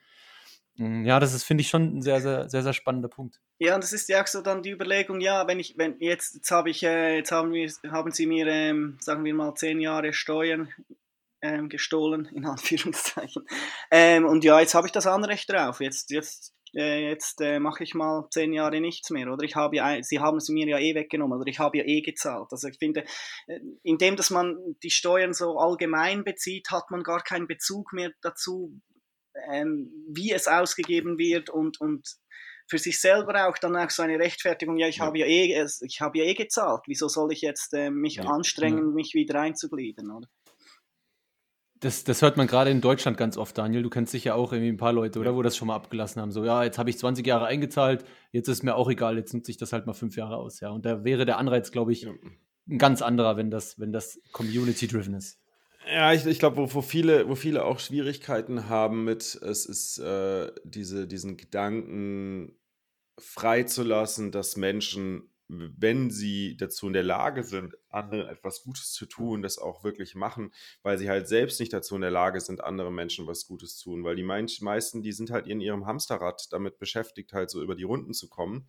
Mm, ja, das ist, finde ich, schon ein sehr, sehr, sehr, sehr spannender Punkt. Ja, und das ist ja auch so dann die Überlegung, ja, wenn ich, wenn jetzt, jetzt habe ich, äh, jetzt haben wir, haben sie mir, ähm, sagen wir mal, zehn Jahre Steuern ähm, gestohlen, in Anführungszeichen. Ähm, und ja, jetzt habe ich das Anrecht drauf. Jetzt, jetzt äh, jetzt äh, mache ich mal zehn Jahre nichts mehr. Oder ich habe ja, sie haben es mir ja eh weggenommen oder ich habe ja eh gezahlt. Also ich finde, äh, indem dass man die Steuern so allgemein bezieht, hat man gar keinen Bezug mehr dazu, ähm, wie es ausgegeben wird und, und für sich selber auch dann auch so eine Rechtfertigung, ja, ich ja. habe ja eh, ich habe ja eh gezahlt, wieso soll ich jetzt äh, mich ja. anstrengen, ja. mich wieder einzugliedern, oder? Das, das hört man gerade in Deutschland ganz oft, Daniel. Du kennst sicher auch irgendwie ein paar Leute, oder? Wo das schon mal abgelassen haben. So, ja, jetzt habe ich 20 Jahre eingezahlt, jetzt ist mir auch egal, jetzt nutze ich das halt mal fünf Jahre aus. Ja, und da wäre der Anreiz, glaube ich, ein ganz anderer, wenn das, wenn das community-driven ist. Ja, ich, ich glaube, wo, wo, viele, wo viele auch Schwierigkeiten haben mit, es ist äh, diese, diesen Gedanken freizulassen, dass Menschen wenn sie dazu in der Lage sind, anderen etwas Gutes zu tun, das auch wirklich machen, weil sie halt selbst nicht dazu in der Lage sind, anderen Menschen was Gutes zu tun. Weil die meisten, die sind halt in ihrem Hamsterrad damit beschäftigt, halt so über die Runden zu kommen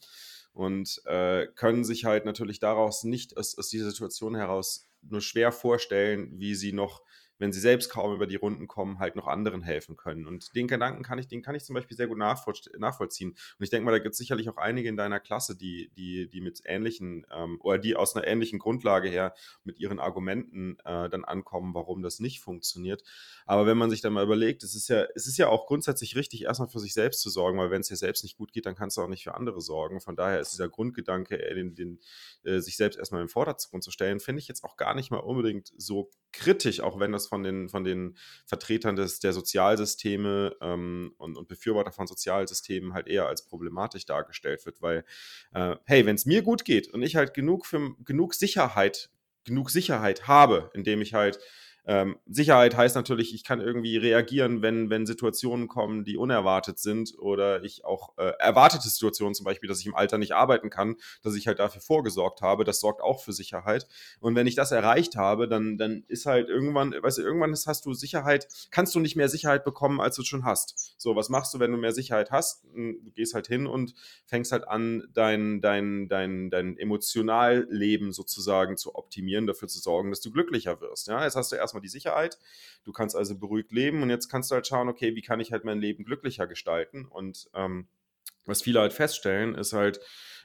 und äh, können sich halt natürlich daraus nicht aus, aus dieser Situation heraus nur schwer vorstellen, wie sie noch wenn sie selbst kaum über die Runden kommen, halt noch anderen helfen können. Und den Gedanken kann ich, den kann ich zum Beispiel sehr gut nachvollziehen. Und ich denke mal, da gibt es sicherlich auch einige in deiner Klasse, die, die, die mit ähnlichen ähm, oder die aus einer ähnlichen Grundlage her mit ihren Argumenten äh, dann ankommen, warum das nicht funktioniert. Aber wenn man sich dann mal überlegt, es ist ja, es ist ja auch grundsätzlich richtig, erstmal für sich selbst zu sorgen, weil wenn es dir selbst nicht gut geht, dann kannst du auch nicht für andere sorgen. Von daher ist dieser Grundgedanke, äh, den, den, äh, sich selbst erstmal im Vordergrund zu stellen, finde ich jetzt auch gar nicht mal unbedingt so kritisch, auch wenn das von den, von den Vertretern des, der Sozialsysteme ähm, und, und Befürworter von Sozialsystemen halt eher als problematisch dargestellt wird, weil, äh, hey, wenn es mir gut geht und ich halt genug, für, genug Sicherheit, genug Sicherheit habe, indem ich halt ähm, Sicherheit heißt natürlich, ich kann irgendwie reagieren, wenn, wenn Situationen kommen, die unerwartet sind oder ich auch äh, erwartete Situationen, zum Beispiel, dass ich im Alter nicht arbeiten kann, dass ich halt dafür vorgesorgt habe. Das sorgt auch für Sicherheit. Und wenn ich das erreicht habe, dann, dann ist halt irgendwann, weißt du, irgendwann hast du Sicherheit, kannst du nicht mehr Sicherheit bekommen, als du schon hast. So, was machst du, wenn du mehr Sicherheit hast? Hm, du gehst halt hin und fängst halt an, dein, dein, dein, dein Emotionalleben sozusagen zu optimieren, dafür zu sorgen, dass du glücklicher wirst. Ja, jetzt hast du erstmal die Sicherheit. Du kannst also beruhigt leben und jetzt kannst du halt schauen, okay, wie kann ich halt mein Leben glücklicher gestalten? Und ähm, was viele halt feststellen, ist halt,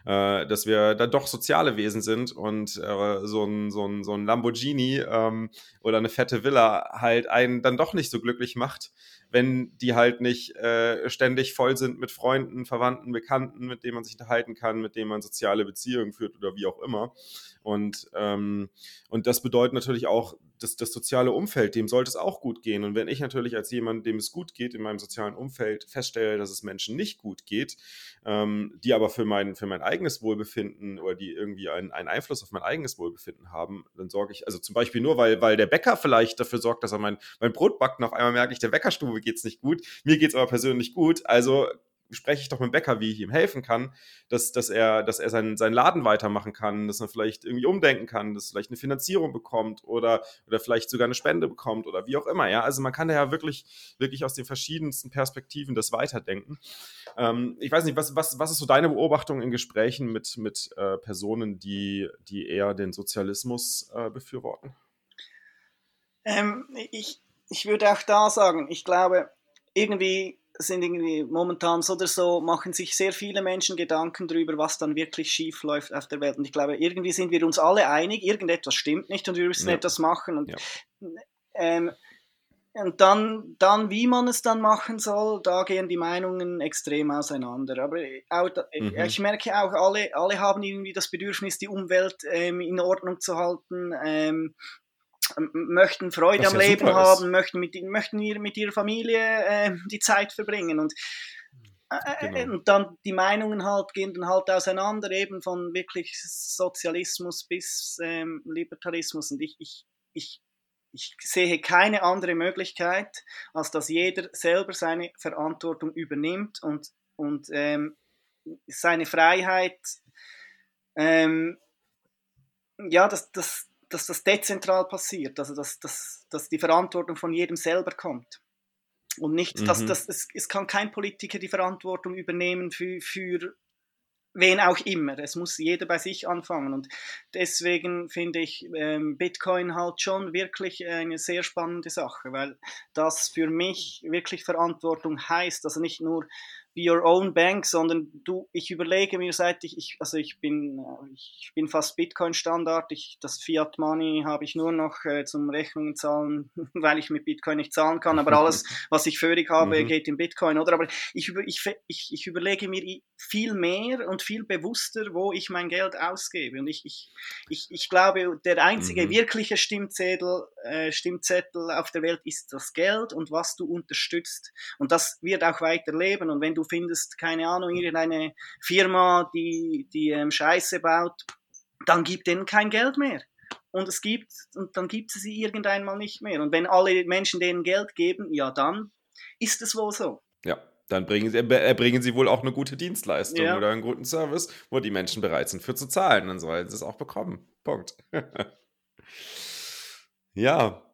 äh, dass wir da doch soziale Wesen sind und äh, so, ein, so, ein, so ein Lamborghini ähm, oder eine fette Villa halt einen dann doch nicht so glücklich macht, wenn die halt nicht äh, ständig voll sind mit Freunden, Verwandten, Bekannten, mit denen man sich unterhalten kann, mit denen man soziale Beziehungen führt oder wie auch immer. Und, ähm, und das bedeutet natürlich auch, dass das soziale Umfeld, dem sollte es auch gut gehen. Und wenn ich natürlich als jemand, dem es gut geht, in meinem sozialen Umfeld feststelle, dass es Menschen nicht gut geht, ähm, die aber für mein, für mein eigenes Wohlbefinden oder die irgendwie einen, einen Einfluss auf mein eigenes Wohlbefinden haben, dann sorge ich, also zum Beispiel nur, weil, weil der Bäcker vielleicht dafür sorgt, dass er mein, mein Brot backt und auf einmal merke ich, der Bäckerstube geht es nicht gut, mir geht es aber persönlich gut, also spreche ich doch mit dem Bäcker, wie ich ihm helfen kann, dass, dass er, dass er seinen, seinen Laden weitermachen kann, dass er vielleicht irgendwie umdenken kann, dass er vielleicht eine Finanzierung bekommt oder, oder vielleicht sogar eine Spende bekommt oder wie auch immer. Ja, also man kann da ja wirklich, wirklich aus den verschiedensten Perspektiven das weiterdenken. Ähm, ich weiß nicht, was, was, was ist so deine Beobachtung in Gesprächen mit, mit äh, Personen, die, die eher den Sozialismus äh, befürworten? Ähm, ich, ich würde auch da sagen, ich glaube, irgendwie sind irgendwie momentan so oder so, machen sich sehr viele Menschen Gedanken darüber, was dann wirklich schief läuft auf der Welt. Und ich glaube, irgendwie sind wir uns alle einig, irgendetwas stimmt nicht und wir müssen ja. etwas machen. Und, ja. ähm, und dann, dann, wie man es dann machen soll, da gehen die Meinungen extrem auseinander. Aber auch, mhm. ich merke auch, alle, alle haben irgendwie das Bedürfnis, die Umwelt ähm, in Ordnung zu halten. Ähm, möchten Freude Was am ja Leben haben, möchten mit, möchten mit ihrer Familie äh, die Zeit verbringen und, äh, äh, genau. und dann die Meinungen halt gehen dann halt auseinander, eben von wirklich Sozialismus bis ähm, Libertarismus und ich, ich, ich, ich sehe keine andere Möglichkeit, als dass jeder selber seine Verantwortung übernimmt und, und ähm, seine Freiheit ähm, ja, das, das, dass das dezentral passiert, also dass, dass, dass die Verantwortung von jedem selber kommt. Und nicht, mhm. dass das, es, es kann kein Politiker die Verantwortung übernehmen für, für wen auch immer. Es muss jeder bei sich anfangen. Und deswegen finde ich ähm, Bitcoin halt schon wirklich eine sehr spannende Sache, weil das für mich wirklich Verantwortung heißt. Also nicht nur be your own bank, sondern du, ich überlege mir, seit ich, ich also ich bin, äh, ich bin fast Bitcoin-Standard, das Fiat Money habe ich nur noch äh, zum Rechnungen zahlen, weil ich mit Bitcoin nicht zahlen kann, aber alles, was ich völlig habe, mhm. geht in Bitcoin, oder? Aber ich, ich, ich, ich überlege mir viel mehr und viel bewusster, wo ich mein Geld ausgebe. Und ich, ich, ich, ich glaube, der einzige mhm. wirkliche Stimmzettel, äh, Stimmzettel auf der Welt ist das Geld und was du unterstützt. Und das wird auch weiterleben. Und wenn du findest, keine Ahnung, irgendeine Firma, die, die ähm, Scheiße baut, dann gib denen kein Geld mehr. Und es gibt, und dann gibt es sie irgendeinmal nicht mehr. Und wenn alle Menschen denen Geld geben, ja, dann ist es wohl so. Ja, dann bringen sie, erbringen sie wohl auch eine gute Dienstleistung ja. oder einen guten Service, wo die Menschen bereit sind für zu zahlen. Dann sollen sie es auch bekommen. Punkt. ja,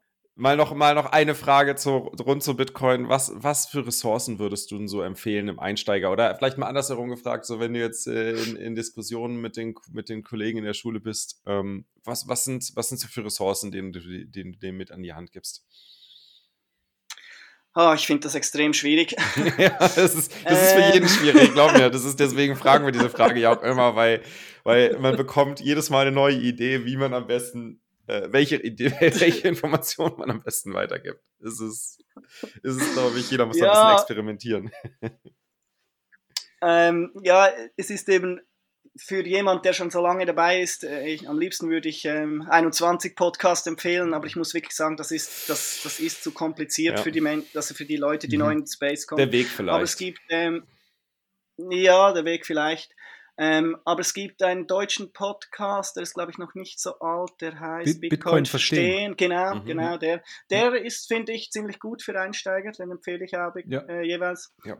Mal noch, mal noch eine Frage zu, rund zu Bitcoin. Was, was für Ressourcen würdest du denn so empfehlen im Einsteiger? Oder vielleicht mal andersherum gefragt, so wenn du jetzt äh, in, in, Diskussionen mit den, mit den Kollegen in der Schule bist, ähm, was, was, sind, was sind so für Ressourcen, denen du, denen dem mit an die Hand gibst? Oh, ich finde das extrem schwierig. ja, das ist, das ist für jeden schwierig, glaub mir. Das ist, deswegen fragen wir diese Frage ja auch immer, weil, weil man bekommt jedes Mal eine neue Idee, wie man am besten äh, welche, welche Informationen man am besten weitergibt. Es ist, ist es, glaube ich, jeder muss ja, ein bisschen experimentieren. Ähm, ja, es ist eben für jemand, der schon so lange dabei ist, äh, ich, am liebsten würde ich ähm, 21 Podcast empfehlen, aber ich muss wirklich sagen, das ist, das, das ist zu kompliziert ja. für, die Men also für die Leute, die mhm. neu in Space kommen. Der Weg vielleicht. Aber es gibt, ähm, ja, der Weg vielleicht. Ähm, aber es gibt einen deutschen Podcast, der ist, glaube ich, noch nicht so alt, der heißt Bitcoin, Bitcoin verstehen. verstehen. Genau, mhm. genau, der. Der ist, finde ich, ziemlich gut für Einsteiger, den empfehle ich auch ja. äh, jeweils. Ja.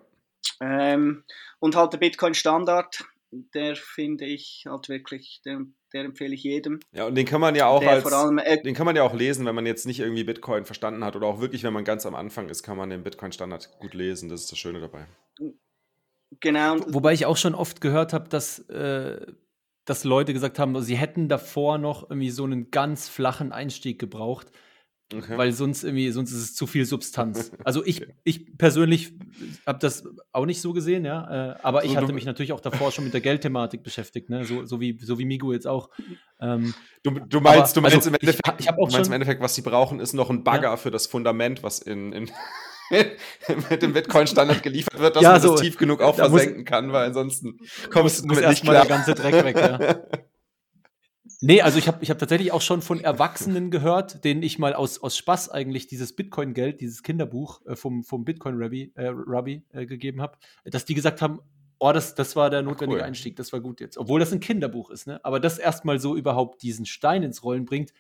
Ähm, und halt der Bitcoin Standard, der finde ich halt wirklich, der, der, empfehle ich jedem. Ja, und den kann man ja auch als, allem, äh, den kann man ja auch lesen, wenn man jetzt nicht irgendwie Bitcoin verstanden hat oder auch wirklich, wenn man ganz am Anfang ist, kann man den Bitcoin Standard gut lesen. Das ist das Schöne dabei. Genau. Wobei ich auch schon oft gehört habe, dass, äh, dass Leute gesagt haben, sie hätten davor noch irgendwie so einen ganz flachen Einstieg gebraucht. Okay. Weil sonst irgendwie, sonst ist es zu viel Substanz. Also ich, ich persönlich habe das auch nicht so gesehen, ja. Äh, aber ich hatte mich natürlich auch davor schon mit der Geldthematik beschäftigt, ne? So, so wie, so wie Migo jetzt auch. Ähm, du, du meinst, aber, du meinst also im Endeffekt, ich, ich auch du meinst im Endeffekt, was sie brauchen, ist noch ein Bagger ja. für das Fundament, was in, in mit dem Bitcoin-Standard geliefert wird, dass ja, man so, das tief genug auch versenken muss, kann, weil ansonsten kommst du damit nicht klar. der ganze Dreck weg, ja. Nee, also ich habe ich hab tatsächlich auch schon von Erwachsenen gehört, denen ich mal aus, aus Spaß eigentlich dieses Bitcoin-Geld, dieses Kinderbuch äh, vom, vom Bitcoin-Rabbi äh, Rabbi, äh, gegeben habe, dass die gesagt haben, oh, das, das war der notwendige cool. Einstieg, das war gut jetzt. Obwohl das ein Kinderbuch ist, ne? Aber das erstmal so überhaupt diesen Stein ins Rollen bringt,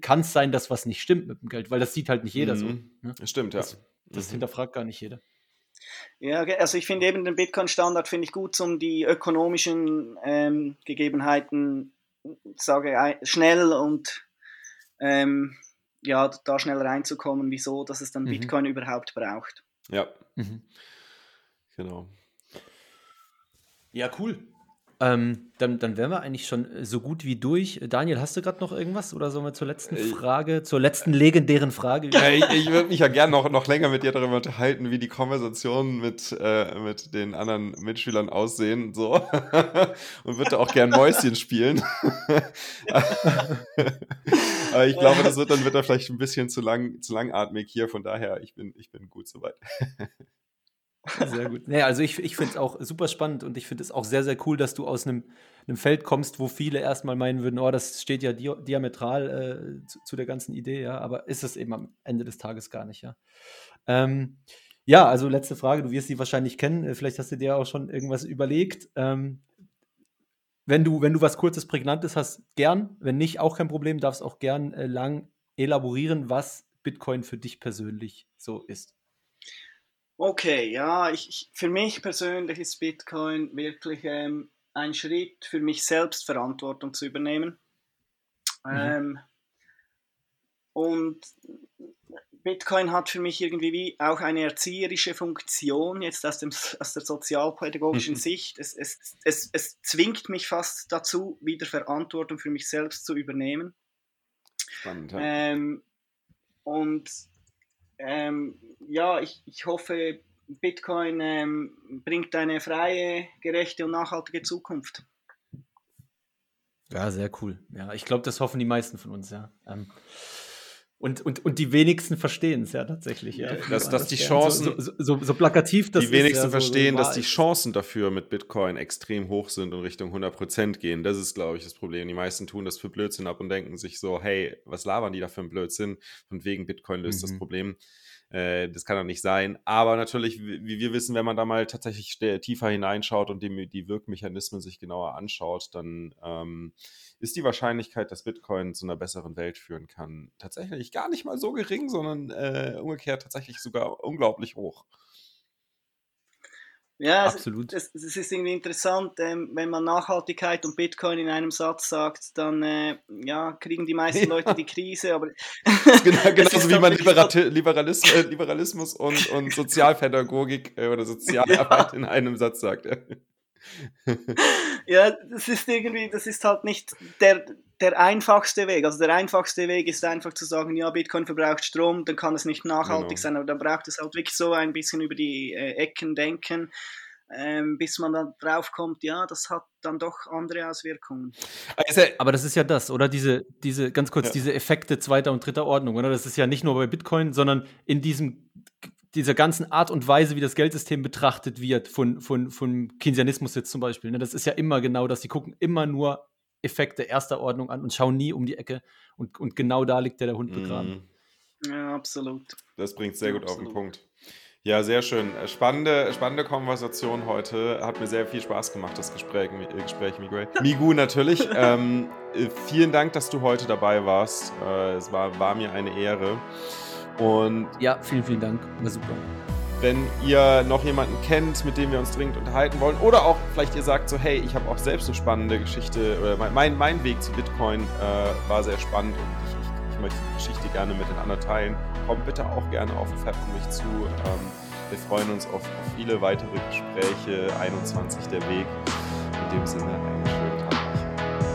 kann es sein, dass was nicht stimmt mit dem Geld, weil das sieht halt nicht jeder mhm. so. Ne? Stimmt, ja. Das, das mhm. hinterfragt gar nicht jeder. Ja, also ich finde eben den Bitcoin-Standard finde ich gut, um die ökonomischen ähm, Gegebenheiten sage schnell und ähm, ja, da schnell reinzukommen, wieso, dass es dann mhm. Bitcoin überhaupt braucht. Ja. Mhm. Genau. Ja, cool. Ähm, dann, dann wären wir eigentlich schon äh, so gut wie durch. Daniel, hast du gerade noch irgendwas oder sollen wir zur letzten äh, Frage, zur letzten legendären Frage? Ja, ich, ich würde mich ja gerne noch, noch länger mit dir darüber unterhalten, wie die Konversationen mit, äh, mit den anderen Mitschülern aussehen so. und würde auch gern Mäuschen spielen. Aber ich glaube, das wird dann wird vielleicht ein bisschen zu lang, zu langatmig hier. Von daher, ich bin, ich bin gut soweit. Sehr gut. Nee, also ich, ich finde es auch super spannend und ich finde es auch sehr, sehr cool, dass du aus einem, einem Feld kommst, wo viele erstmal meinen würden, oh, das steht ja di diametral äh, zu, zu, der ganzen Idee, ja, aber ist es eben am Ende des Tages gar nicht, ja. Ähm, ja, also letzte Frage, du wirst sie wahrscheinlich kennen, äh, vielleicht hast du dir auch schon irgendwas überlegt. Ähm, wenn du, wenn du was Kurzes, Prägnantes hast, gern. Wenn nicht, auch kein Problem, darfst auch gern äh, lang elaborieren, was Bitcoin für dich persönlich so ist. Okay, ja, ich, für mich persönlich ist Bitcoin wirklich ähm, ein Schritt für mich selbst Verantwortung zu übernehmen. Mhm. Ähm, und Bitcoin hat für mich irgendwie wie auch eine erzieherische Funktion, jetzt aus, dem, aus der sozialpädagogischen mhm. Sicht. Es, es, es, es zwingt mich fast dazu, wieder Verantwortung für mich selbst zu übernehmen. Spannend, ja. Ähm, und ähm, ja, ich, ich hoffe, Bitcoin ähm, bringt eine freie, gerechte und nachhaltige Zukunft. Ja, sehr cool. Ja, ich glaube, das hoffen die meisten von uns, ja. Ähm, und, und, und die wenigsten verstehen es ja tatsächlich. Ja. Dass, dass die Chancen, so, so, so, plakativ das Die wenigsten ja, verstehen, dass die Chancen dafür mit Bitcoin extrem hoch sind und Richtung 100% gehen. Das ist, glaube ich, das Problem. Die meisten tun das für Blödsinn ab und denken sich so, hey, was labern die da für einen Blödsinn? Und wegen Bitcoin löst mhm. das Problem. Äh, das kann doch nicht sein. Aber natürlich, wie wir wissen, wenn man da mal tatsächlich tiefer hineinschaut und die, die Wirkmechanismen sich genauer anschaut, dann ähm, ist die Wahrscheinlichkeit, dass Bitcoin zu einer besseren Welt führen kann, tatsächlich gar nicht mal so gering, sondern äh, umgekehrt tatsächlich sogar unglaublich hoch. Ja, absolut. Es, es, ist irgendwie interessant, ähm, wenn man Nachhaltigkeit und Bitcoin in einem Satz sagt, dann äh, ja, kriegen die meisten Leute die Krise. Aber genau, genauso wie man Liberalismus, äh, Liberalismus und, und Sozialpädagogik äh, oder Sozialarbeit ja. in einem Satz sagt. ja, das ist irgendwie, das ist halt nicht der, der einfachste Weg. Also der einfachste Weg ist einfach zu sagen, ja, Bitcoin verbraucht Strom, dann kann es nicht nachhaltig genau. sein, aber dann braucht es halt wirklich so ein bisschen über die äh, Ecken denken. Ähm, bis man dann drauf kommt, ja, das hat dann doch andere Auswirkungen. Also, aber das ist ja das, oder? Diese, diese, ganz kurz, ja. diese Effekte zweiter und dritter Ordnung, oder? Das ist ja nicht nur bei Bitcoin, sondern in diesem dieser ganzen Art und Weise, wie das Geldsystem betrachtet wird, von, von, von Keynesianismus jetzt zum Beispiel. Ne? Das ist ja immer genau das. Die gucken immer nur Effekte erster Ordnung an und schauen nie um die Ecke. Und, und genau da liegt der, der Hund begraben. Mm. Ja, absolut. Das bringt sehr gut absolut. auf den Punkt. Ja, sehr schön. Spannende, spannende Konversation heute. Hat mir sehr viel Spaß gemacht, das Gespräch, äh, Gespräch Miguel. Migu natürlich. ähm, äh, vielen Dank, dass du heute dabei warst. Äh, es war, war mir eine Ehre. Und ja, vielen, vielen Dank. War super. Wenn ihr noch jemanden kennt, mit dem wir uns dringend unterhalten wollen, oder auch vielleicht ihr sagt so, hey, ich habe auch selbst eine spannende Geschichte, oder mein, mein Weg zu Bitcoin äh, war sehr spannend und ich, ich, ich, möchte die Geschichte gerne mit den anderen teilen, kommt bitte auch gerne auf Fab und mich zu. Ähm, wir freuen uns auf, auf, viele weitere Gespräche. 21 der Weg. In dem Sinne, einen schönen Tag.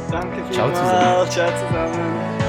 Danke vielmals. Ciao zusammen. Ciao zusammen.